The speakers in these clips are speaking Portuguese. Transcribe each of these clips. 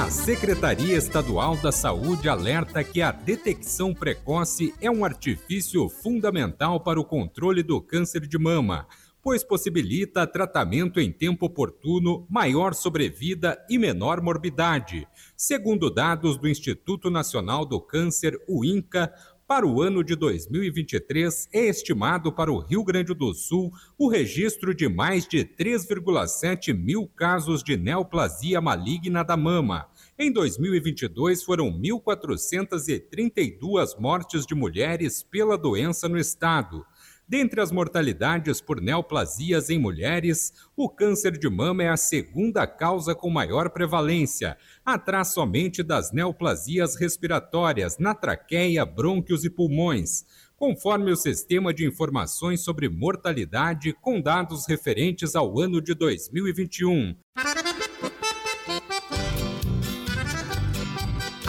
A Secretaria Estadual da Saúde alerta que a detecção precoce é um artifício fundamental para o controle do câncer de mama pois possibilita tratamento em tempo oportuno, maior sobrevida e menor morbidade. Segundo dados do Instituto Nacional do Câncer, o INCA, para o ano de 2023, é estimado para o Rio Grande do Sul o registro de mais de 3,7 mil casos de neoplasia maligna da mama. Em 2022, foram 1.432 mortes de mulheres pela doença no estado. Dentre as mortalidades por neoplasias em mulheres, o câncer de mama é a segunda causa com maior prevalência, atrás somente das neoplasias respiratórias na traqueia, brônquios e pulmões, conforme o Sistema de Informações sobre Mortalidade com dados referentes ao ano de 2021.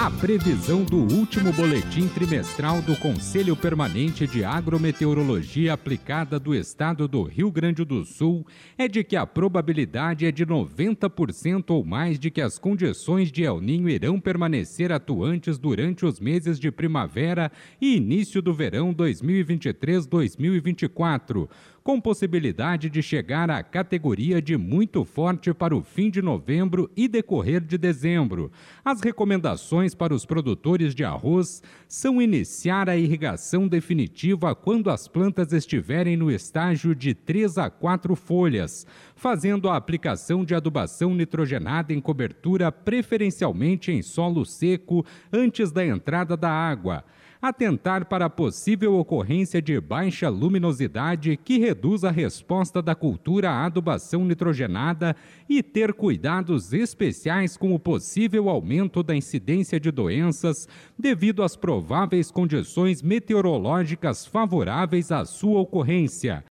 A previsão do último boletim trimestral do Conselho Permanente de Agrometeorologia Aplicada do Estado do Rio Grande do Sul é de que a probabilidade é de 90% ou mais de que as condições de El Ninho irão permanecer atuantes durante os meses de primavera e início do verão 2023-2024 com possibilidade de chegar à categoria de muito forte para o fim de novembro e decorrer de dezembro. As recomendações para os produtores de arroz são iniciar a irrigação definitiva quando as plantas estiverem no estágio de 3 a 4 folhas, fazendo a aplicação de adubação nitrogenada em cobertura preferencialmente em solo seco antes da entrada da água atentar para a possível ocorrência de baixa luminosidade que reduz a resposta da cultura à adubação nitrogenada e ter cuidados especiais com o possível aumento da incidência de doenças devido às prováveis condições meteorológicas favoráveis à sua ocorrência.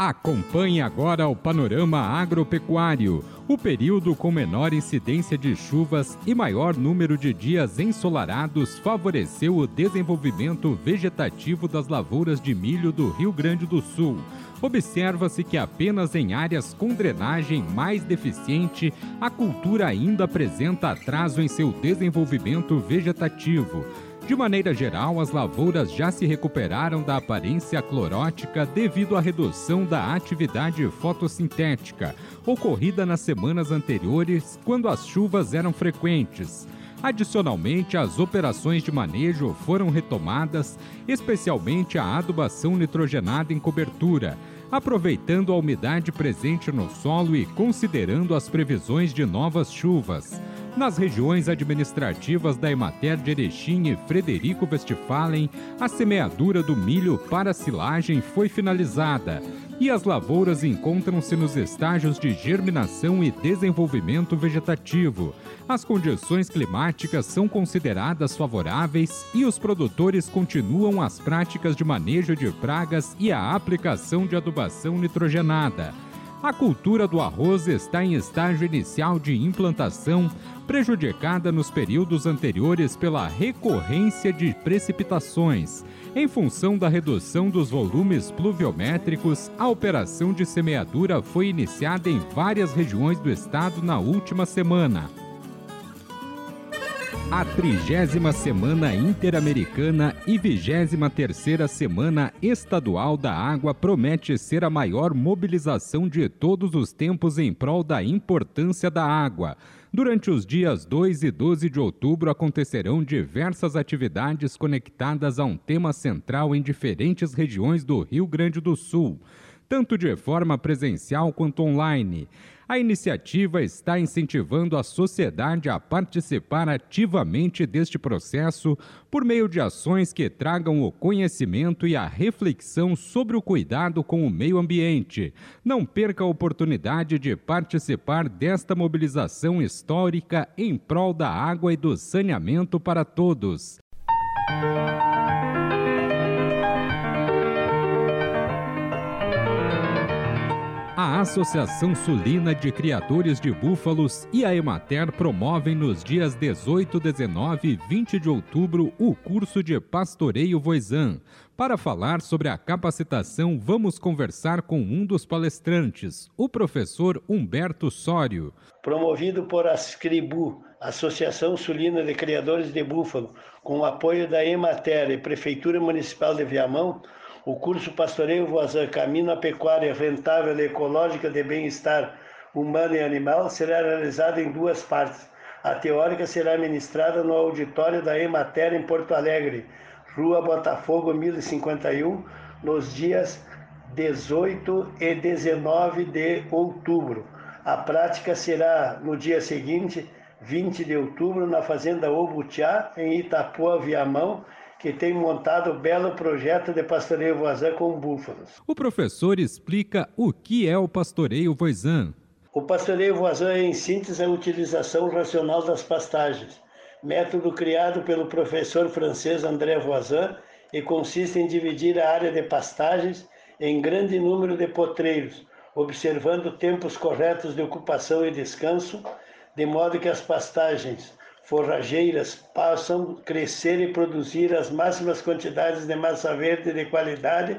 Acompanhe agora o panorama agropecuário, o período com menor incidência de chuvas e maior número de dias ensolarados favoreceu o desenvolvimento vegetativo das lavouras de milho do Rio Grande do Sul. Observa-se que apenas em áreas com drenagem mais deficiente, a cultura ainda apresenta atraso em seu desenvolvimento vegetativo. De maneira geral, as lavouras já se recuperaram da aparência clorótica devido à redução da atividade fotossintética, ocorrida nas semanas anteriores, quando as chuvas eram frequentes. Adicionalmente, as operações de manejo foram retomadas, especialmente a adubação nitrogenada em cobertura, aproveitando a umidade presente no solo e considerando as previsões de novas chuvas. Nas regiões administrativas da Emater de Erechim e Frederico Westphalen, a semeadura do milho para silagem foi finalizada e as lavouras encontram-se nos estágios de germinação e desenvolvimento vegetativo. As condições climáticas são consideradas favoráveis e os produtores continuam as práticas de manejo de pragas e a aplicação de adubação nitrogenada. A cultura do arroz está em estágio inicial de implantação, prejudicada nos períodos anteriores pela recorrência de precipitações. Em função da redução dos volumes pluviométricos, a operação de semeadura foi iniciada em várias regiões do estado na última semana. A trigésima Semana Interamericana e vigésima terceira Semana Estadual da Água promete ser a maior mobilização de todos os tempos em prol da importância da água. Durante os dias 2 e 12 de outubro acontecerão diversas atividades conectadas a um tema central em diferentes regiões do Rio Grande do Sul, tanto de forma presencial quanto online. A iniciativa está incentivando a sociedade a participar ativamente deste processo por meio de ações que tragam o conhecimento e a reflexão sobre o cuidado com o meio ambiente. Não perca a oportunidade de participar desta mobilização histórica em prol da água e do saneamento para todos. A Associação Sulina de Criadores de Búfalos e a Emater promovem nos dias 18, 19 e 20 de outubro o curso de Pastoreio Voisan. Para falar sobre a capacitação, vamos conversar com um dos palestrantes, o professor Humberto Sório. Promovido por Ascribu, Associação Sulina de Criadores de Búfalo, com o apoio da Emater e Prefeitura Municipal de Viamão, o curso Pastoreio Voazan Caminho à Pecuária Rentável e Ecológica de Bem-Estar Humano e Animal será realizado em duas partes. A teórica será ministrada no auditório da Emater em Porto Alegre, Rua Botafogo 1051, nos dias 18 e 19 de outubro. A prática será no dia seguinte, 20 de outubro, na Fazenda Obutiá, em Itapuã, Viamão, que tem montado um belo projeto de pastoreio voisin com búfalos. O professor explica o que é o pastoreio voisin. O pastoreio voisin, em síntese, é a utilização racional das pastagens, método criado pelo professor francês André Voisin e consiste em dividir a área de pastagens em grande número de potreiros, observando tempos corretos de ocupação e descanso, de modo que as pastagens forrageiras possam crescer e produzir as máximas quantidades de massa verde de qualidade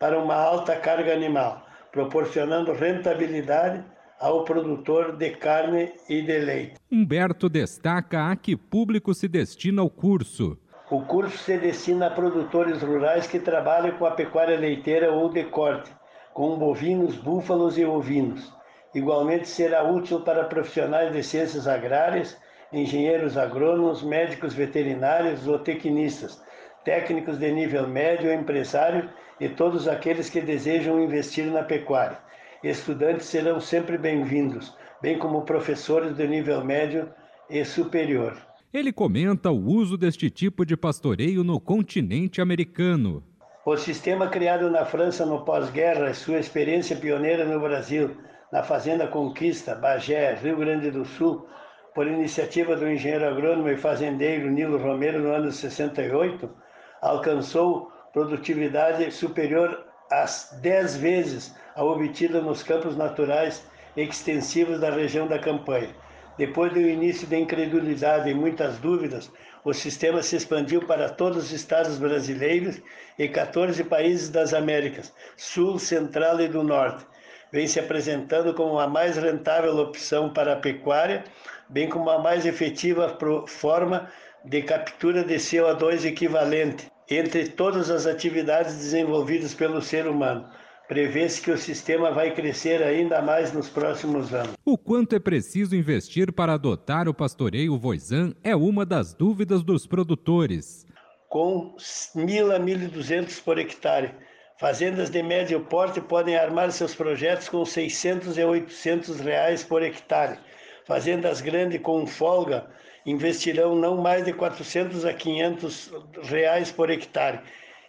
para uma alta carga animal, proporcionando rentabilidade ao produtor de carne e de leite. Humberto destaca a que público se destina o curso. O curso se destina a produtores rurais que trabalham com a pecuária leiteira ou de corte, com bovinos, búfalos e ovinos. Igualmente será útil para profissionais de ciências agrárias engenheiros agrônomos, médicos veterinários, zootecnistas, técnicos de nível médio, empresário e todos aqueles que desejam investir na pecuária. Estudantes serão sempre bem-vindos, bem como professores de nível médio e superior. Ele comenta o uso deste tipo de pastoreio no continente americano. O sistema criado na França no pós-guerra e sua experiência pioneira no Brasil, na Fazenda Conquista, Bagé, Rio Grande do Sul, por iniciativa do engenheiro agrônomo e fazendeiro Nilo Romero no ano 68, alcançou produtividade superior às 10 vezes a obtida nos campos naturais extensivos da região da campanha. Depois do início da incredulidade e muitas dúvidas, o sistema se expandiu para todos os estados brasileiros e 14 países das Américas, Sul, Central e do Norte. Vem se apresentando como a mais rentável opção para a pecuária, bem como a mais efetiva forma de captura de CO2 equivalente entre todas as atividades desenvolvidas pelo ser humano. Prevê-se que o sistema vai crescer ainda mais nos próximos anos. O quanto é preciso investir para adotar o pastoreio Voisan é uma das dúvidas dos produtores. Com 1.000 a 1.200 por hectare, fazendas de médio porte podem armar seus projetos com 600 e 800 reais por hectare fazendas grandes com folga investirão não mais de 400 a 500 reais por hectare.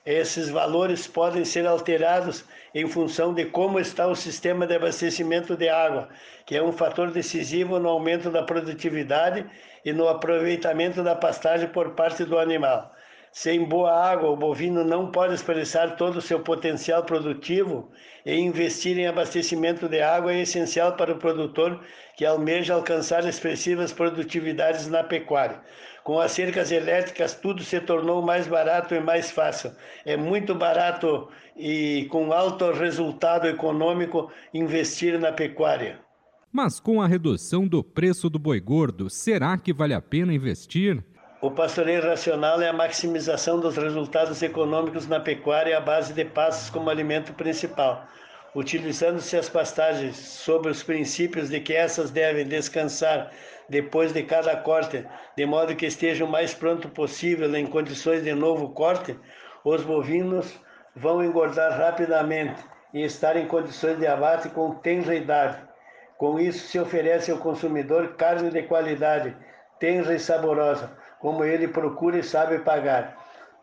Esses valores podem ser alterados em função de como está o sistema de abastecimento de água, que é um fator decisivo no aumento da produtividade e no aproveitamento da pastagem por parte do animal. Sem boa água, o bovino não pode expressar todo o seu potencial produtivo e investir em abastecimento de água é essencial para o produtor que almeja alcançar expressivas produtividades na pecuária. Com as cercas elétricas, tudo se tornou mais barato e mais fácil. É muito barato e com alto resultado econômico investir na pecuária. Mas com a redução do preço do boi gordo, será que vale a pena investir? O pastoreio racional é a maximização dos resultados econômicos na pecuária à base de pastos como alimento principal, utilizando-se as pastagens sobre os princípios de que essas devem descansar depois de cada corte, de modo que estejam o mais pronto possível em condições de novo corte, os bovinos vão engordar rapidamente e estar em condições de abate com tenra idade. Com isso, se oferece ao consumidor carne de qualidade, tenra e saborosa, como ele procura e sabe pagar.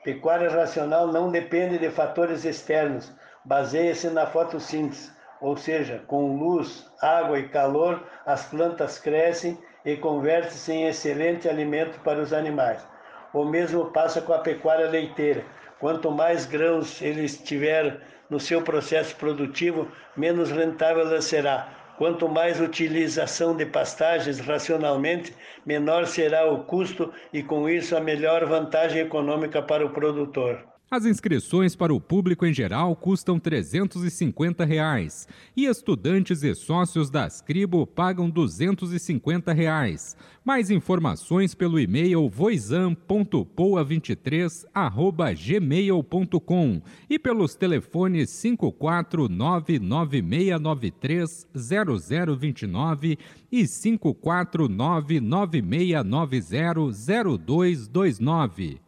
Pecuária racional não depende de fatores externos, baseia-se na fotossíntese, ou seja, com luz, água e calor, as plantas crescem e convertem-se em excelente alimento para os animais. o mesmo passa com a pecuária leiteira. Quanto mais grãos eles tiver no seu processo produtivo, menos rentável ela será. Quanto mais utilização de pastagens racionalmente, menor será o custo e, com isso, a melhor vantagem econômica para o produtor. As inscrições para o público em geral custam 350 reais, e estudantes e sócios da Scribo pagam 250 reais. Mais informações pelo e-mail voisam.poa23@gmail.com e pelos telefones 54996930029 e 54996900229.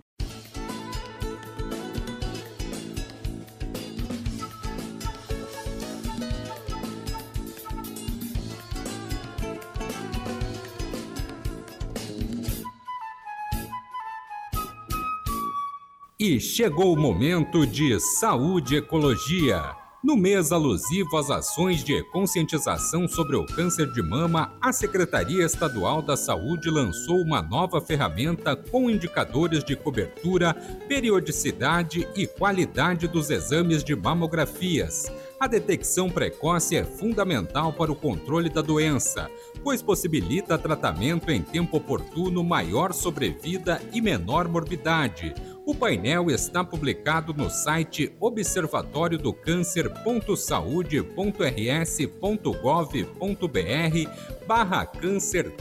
E chegou o momento de saúde e ecologia. No mês alusivo às ações de conscientização sobre o câncer de mama, a Secretaria Estadual da Saúde lançou uma nova ferramenta com indicadores de cobertura, periodicidade e qualidade dos exames de mamografias. A detecção precoce é fundamental para o controle da doença, pois possibilita tratamento em tempo oportuno, maior sobrevida e menor morbidade. O painel está publicado no site observatório do câncer.saude.rs.gov.br barra câncer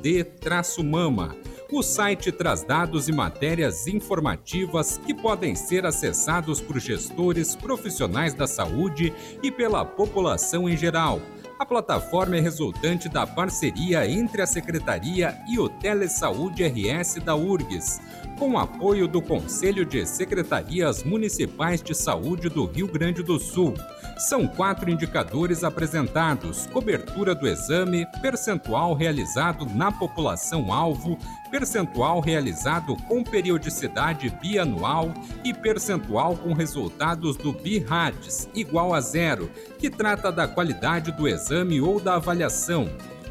D mama. O site traz dados e matérias informativas que podem ser acessados por gestores profissionais da saúde e pela população em geral. A plataforma é resultante da parceria entre a Secretaria e o Telesaúde RS da URGS com apoio do Conselho de Secretarias Municipais de Saúde do Rio Grande do Sul. São quatro indicadores apresentados: cobertura do exame, percentual realizado na população-alvo, percentual realizado com periodicidade bianual e percentual com resultados do BIRADS igual a zero, que trata da qualidade do exame ou da avaliação.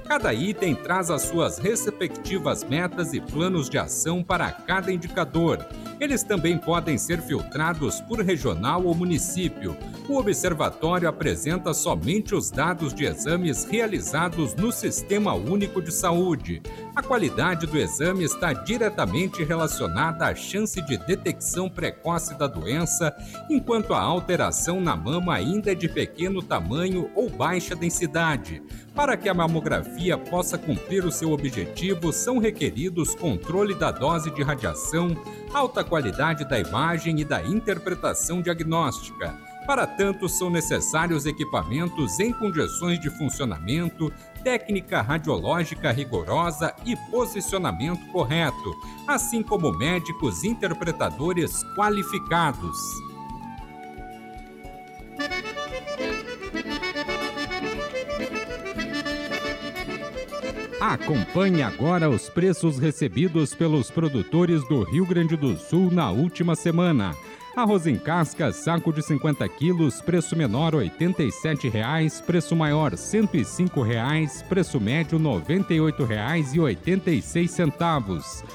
Cada item traz as suas respectivas metas e planos de ação para cada indicador. Eles também podem ser filtrados por regional ou município. O observatório apresenta somente os dados de exames realizados no Sistema Único de Saúde. A qualidade do exame está diretamente relacionada à chance de detecção precoce da doença, enquanto a alteração na mama ainda é de pequeno tamanho ou baixa densidade. Para que a mamografia possa cumprir o seu objetivo, são requeridos controle da dose de radiação, alta qualidade da imagem e da interpretação diagnóstica. Para tanto, são necessários equipamentos em condições de funcionamento, técnica radiológica rigorosa e posicionamento correto, assim como médicos interpretadores qualificados. Acompanhe agora os preços recebidos pelos produtores do Rio Grande do Sul na última semana. Arroz em casca, saco de 50 quilos, preço menor R$ 87,00, preço maior R$ 105,00, preço médio R$ 98,86.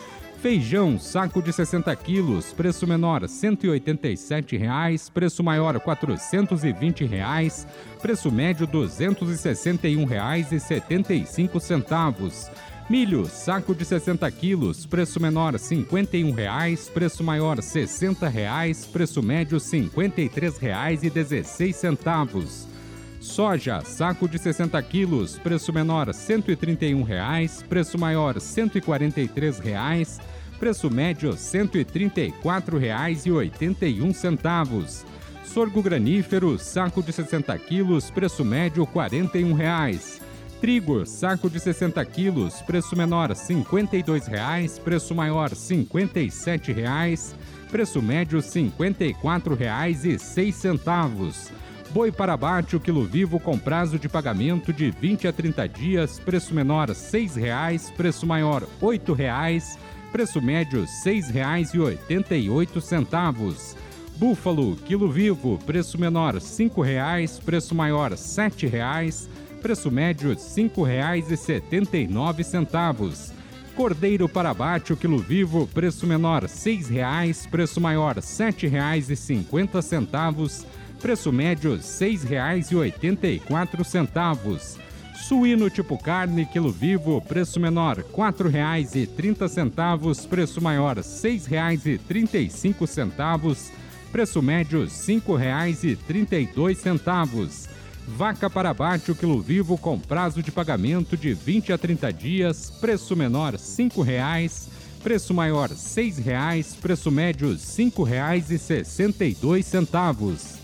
Feijão, saco de 60 quilos, preço menor R$ 187,00, preço maior R$ 420,00, preço médio R$ 261,75. Milho, saco de 60 quilos, preço menor R$ 51,00, preço maior R$ 60,00, preço médio R$ 53,16. Soja, saco de 60 quilos, preço menor R$ 131,00, preço maior R$ 143,00, preço médio R$ 134,81. Sorgo granífero, saco de 60 quilos, preço médio R$ 41,00. Trigo, saco de 60 quilos, preço menor R$ 52,00, preço maior R$ 57,00, preço médio R$ 54,06. Boi para abate, o quilo vivo com prazo de pagamento de 20 a 30 dias, preço menor R$ 6,00, preço maior R$ 8,00, preço médio R$ 6,88. Búfalo, quilo vivo, preço menor R$ 5,00, preço maior R$ 7,00, preço médio R$ 5,79. Cordeiro para abate, o quilo vivo, preço menor R$ 6,00, preço maior R$ 7,50, preço médio R$ 6,84. Suíno tipo carne, quilo vivo, preço menor R$ 4,30, preço maior R$ 6,35, preço médio R$ 5,32. Vaca para abate, o quilo vivo com prazo de pagamento de 20 a 30 dias, preço menor R$ 5,00, preço maior R$ 6,00, preço médio R$ 5,62.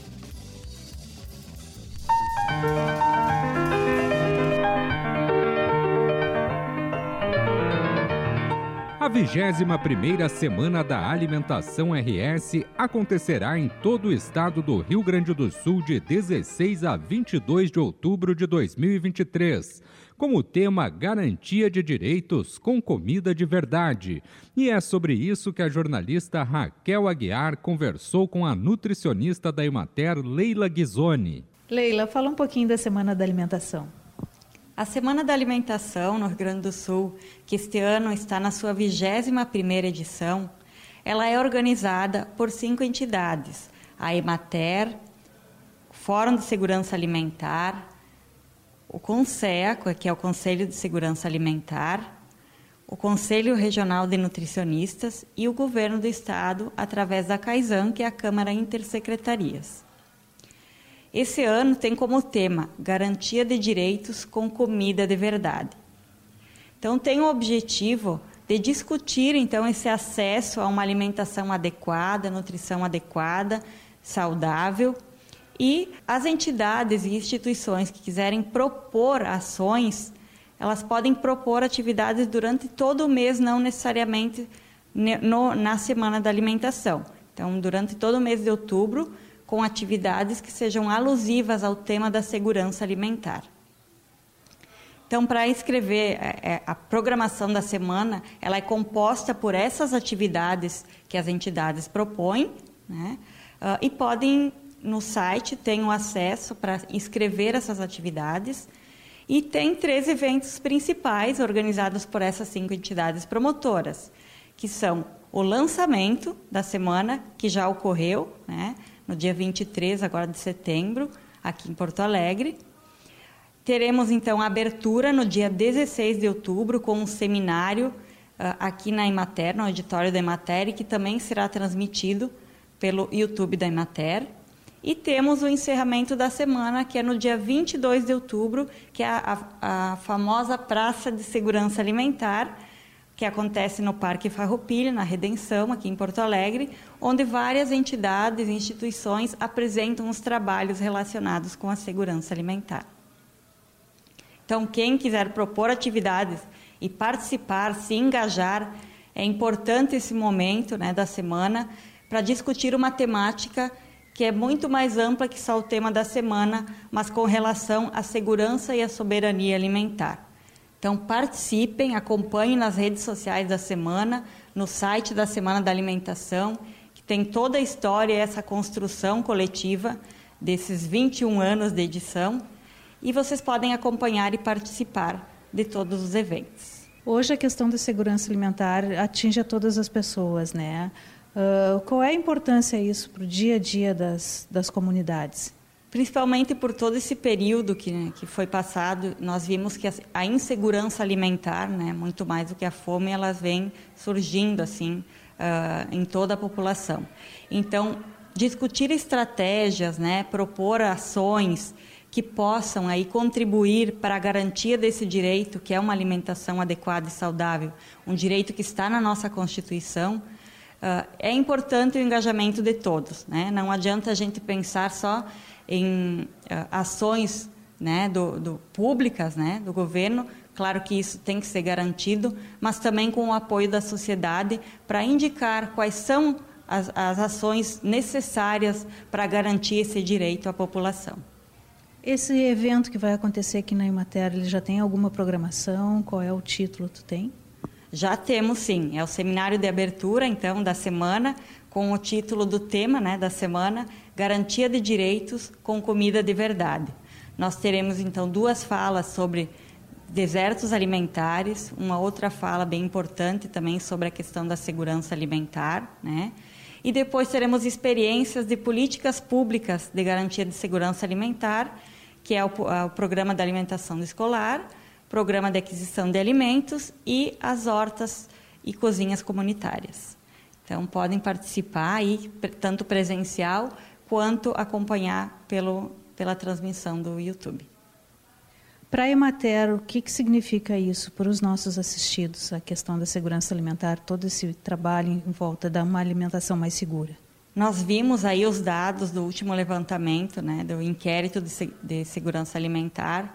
21ª Semana da Alimentação RS acontecerá em todo o estado do Rio Grande do Sul de 16 a 22 de outubro de 2023, com o tema Garantia de Direitos com Comida de Verdade. E é sobre isso que a jornalista Raquel Aguiar conversou com a nutricionista da Emater, Leila Ghisoni. Leila, fala um pouquinho da Semana da Alimentação. A Semana da Alimentação no Rio Grande do Sul, que este ano está na sua 21ª edição, ela é organizada por cinco entidades: a Emater, Fórum de Segurança Alimentar, o CONSEA, que é o Conselho de Segurança Alimentar, o Conselho Regional de Nutricionistas e o Governo do Estado, através da CAISAN, que é a Câmara Intersecretarias. Esse ano tem como tema Garantia de Direitos com Comida de Verdade. Então tem o objetivo de discutir então esse acesso a uma alimentação adequada, nutrição adequada, saudável e as entidades e instituições que quiserem propor ações, elas podem propor atividades durante todo o mês, não necessariamente no, na semana da alimentação. Então, durante todo o mês de outubro, com atividades que sejam alusivas ao tema da segurança alimentar. Então, para escrever é, é, a programação da semana, ela é composta por essas atividades que as entidades propõem, né? Uh, e podem, no site, ter um acesso para inscrever essas atividades. E tem três eventos principais organizados por essas cinco entidades promotoras, que são o lançamento da semana, que já ocorreu, né? No dia 23 agora de setembro, aqui em Porto Alegre. Teremos então a abertura no dia 16 de outubro com um seminário uh, aqui na Emater, no auditório da Emater, que também será transmitido pelo YouTube da Emater. E temos o encerramento da semana, que é no dia 22 de outubro, que é a, a, a famosa Praça de Segurança Alimentar, que acontece no Parque Farroupilha, na Redenção, aqui em Porto Alegre, onde várias entidades e instituições apresentam os trabalhos relacionados com a segurança alimentar. Então, quem quiser propor atividades e participar, se engajar, é importante esse momento né, da semana para discutir uma temática que é muito mais ampla que só o tema da semana, mas com relação à segurança e à soberania alimentar. Então participem, acompanhem nas redes sociais da semana, no site da Semana da Alimentação, que tem toda a história e essa construção coletiva desses 21 anos de edição, e vocês podem acompanhar e participar de todos os eventos. Hoje a questão da segurança alimentar atinge a todas as pessoas, né? Uh, qual é a importância isso para o dia a dia das, das comunidades? Principalmente por todo esse período que, que foi passado, nós vimos que a, a insegurança alimentar, né, muito mais do que a fome, elas vem surgindo assim uh, em toda a população. Então, discutir estratégias, né, propor ações que possam aí contribuir para a garantia desse direito, que é uma alimentação adequada e saudável, um direito que está na nossa Constituição, uh, é importante o engajamento de todos. Né? Não adianta a gente pensar só em uh, ações né, do, do, públicas né, do governo, claro que isso tem que ser garantido, mas também com o apoio da sociedade para indicar quais são as, as ações necessárias para garantir esse direito à população. Esse evento que vai acontecer aqui na Imater, ele já tem alguma programação? Qual é o título? Tu tem? Já temos sim. É o seminário de abertura, então, da semana, com o título do tema né, da semana, Garantia de Direitos com Comida de Verdade. Nós teremos, então, duas falas sobre desertos alimentares, uma outra fala bem importante também sobre a questão da segurança alimentar, né? E depois teremos experiências de políticas públicas de garantia de segurança alimentar, que é o, o programa da alimentação escolar, programa de aquisição de alimentos e as hortas e cozinhas comunitárias. Então podem participar aí tanto presencial quanto acompanhar pelo, pela transmissão do YouTube. Para a Emater, o que, que significa isso para os nossos assistidos, a questão da segurança alimentar, todo esse trabalho em volta de uma alimentação mais segura? Nós vimos aí os dados do último levantamento, né, do inquérito de, de segurança alimentar,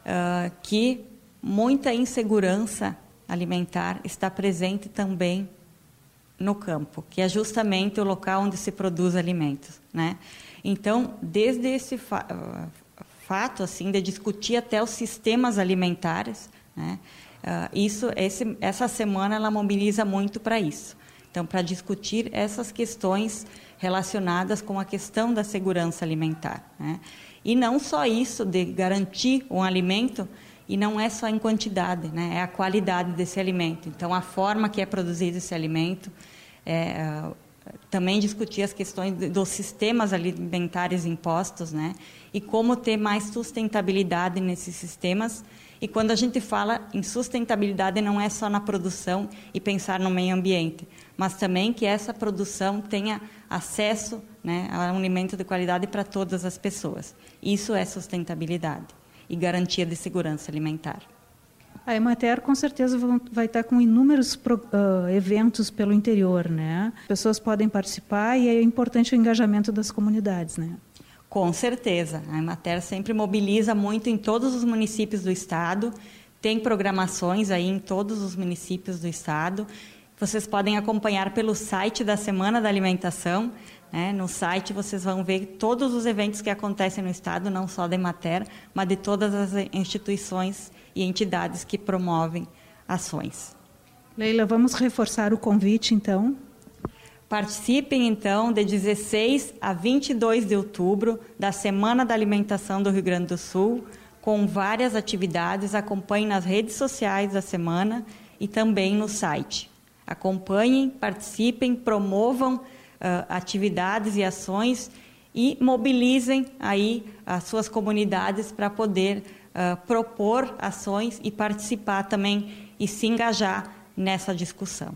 uh, que muita insegurança alimentar está presente também no campo, que é justamente o local onde se produz alimentos, né? Então, desde esse fa fato assim de discutir até os sistemas alimentares, né? Uh, isso, esse, essa semana ela mobiliza muito para isso. Então, para discutir essas questões relacionadas com a questão da segurança alimentar, né? E não só isso de garantir um alimento, e não é só em quantidade, né? É a qualidade desse alimento. Então, a forma que é produzido esse alimento, é, também discutir as questões dos sistemas alimentares impostos, né? E como ter mais sustentabilidade nesses sistemas. E quando a gente fala em sustentabilidade, não é só na produção e pensar no meio ambiente, mas também que essa produção tenha acesso né, a um alimento de qualidade para todas as pessoas. Isso é sustentabilidade e garantia de segurança alimentar. A Emater com certeza vai estar com inúmeros uh, eventos pelo interior, né? Pessoas podem participar e é importante o engajamento das comunidades, né? Com certeza. A Emater sempre mobiliza muito em todos os municípios do estado, tem programações aí em todos os municípios do estado. Vocês podem acompanhar pelo site da Semana da Alimentação. Né? No site vocês vão ver todos os eventos que acontecem no estado, não só da Emater, mas de todas as instituições e entidades que promovem ações. Leila, vamos reforçar o convite, então? Participem, então, de 16 a 22 de outubro da Semana da Alimentação do Rio Grande do Sul, com várias atividades. Acompanhem nas redes sociais da semana e também no site. Acompanhem, participem, promovam atividades e ações e mobilizem aí as suas comunidades para poder uh, propor ações e participar também e se engajar nessa discussão.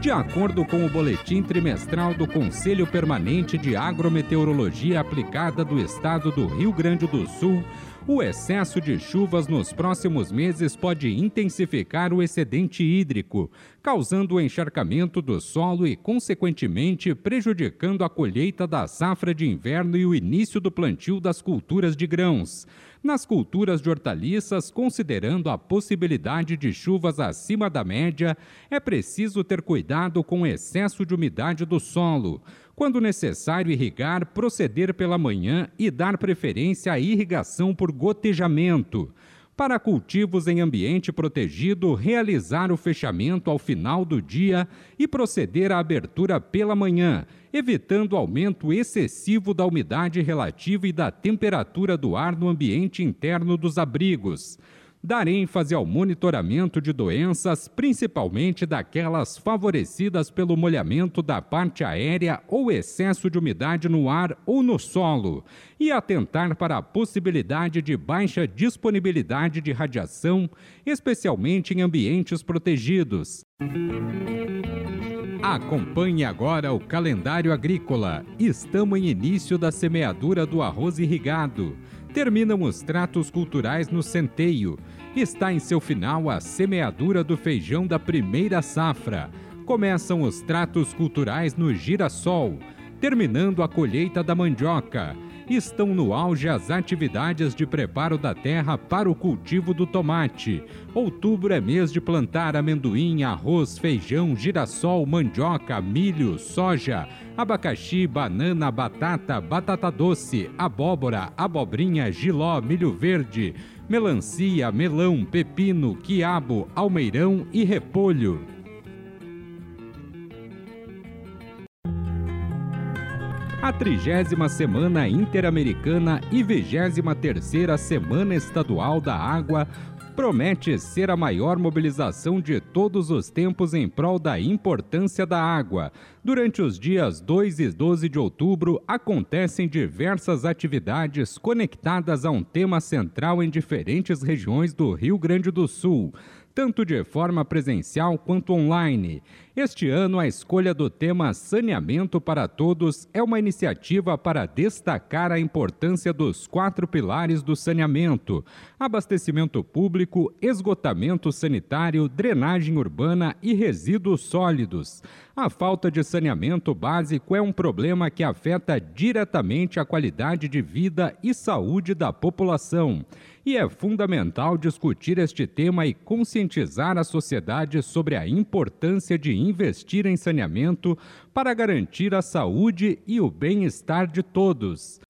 De acordo com o boletim trimestral do Conselho Permanente de Agrometeorologia Aplicada do Estado do Rio Grande do Sul, o excesso de chuvas nos próximos meses pode intensificar o excedente hídrico, causando o encharcamento do solo e, consequentemente, prejudicando a colheita da safra de inverno e o início do plantio das culturas de grãos. Nas culturas de hortaliças, considerando a possibilidade de chuvas acima da média, é preciso ter cuidado com o excesso de umidade do solo. Quando necessário irrigar, proceder pela manhã e dar preferência à irrigação por gotejamento. Para cultivos em ambiente protegido, realizar o fechamento ao final do dia e proceder à abertura pela manhã, evitando aumento excessivo da umidade relativa e da temperatura do ar no ambiente interno dos abrigos dar ênfase ao monitoramento de doenças, principalmente daquelas favorecidas pelo molhamento da parte aérea ou excesso de umidade no ar ou no solo, e atentar para a possibilidade de baixa disponibilidade de radiação, especialmente em ambientes protegidos. Acompanhe agora o calendário agrícola. Estamos em início da semeadura do arroz irrigado. Terminam os tratos culturais no centeio. Está em seu final a semeadura do feijão da primeira safra. Começam os tratos culturais no girassol, terminando a colheita da mandioca estão no auge as atividades de preparo da terra para o cultivo do tomate. Outubro é mês de plantar amendoim, arroz, feijão, girassol, mandioca, milho, soja, abacaxi, banana, batata, batata doce, abóbora, abobrinha, giló, milho verde, melancia, melão, pepino, quiabo, almeirão e repolho. a trigésima Semana Interamericana e vigésima terceira Semana Estadual da Água promete ser a maior mobilização de todos os tempos em prol da importância da água. Durante os dias 2 e 12 de outubro, acontecem diversas atividades conectadas a um tema central em diferentes regiões do Rio Grande do Sul tanto de forma presencial quanto online. Este ano, a escolha do tema Saneamento para Todos é uma iniciativa para destacar a importância dos quatro pilares do saneamento: abastecimento público, esgotamento sanitário, drenagem urbana e resíduos sólidos. A falta de saneamento básico é um problema que afeta diretamente a qualidade de vida e saúde da população e é fundamental discutir este tema e conscientizar a sociedade sobre a importância de investir em saneamento para garantir a saúde e o bem-estar de todos.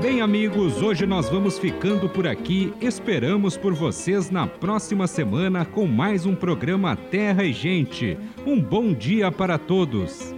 Bem, amigos, hoje nós vamos ficando por aqui. Esperamos por vocês na próxima semana com mais um programa Terra e Gente. Um bom dia para todos.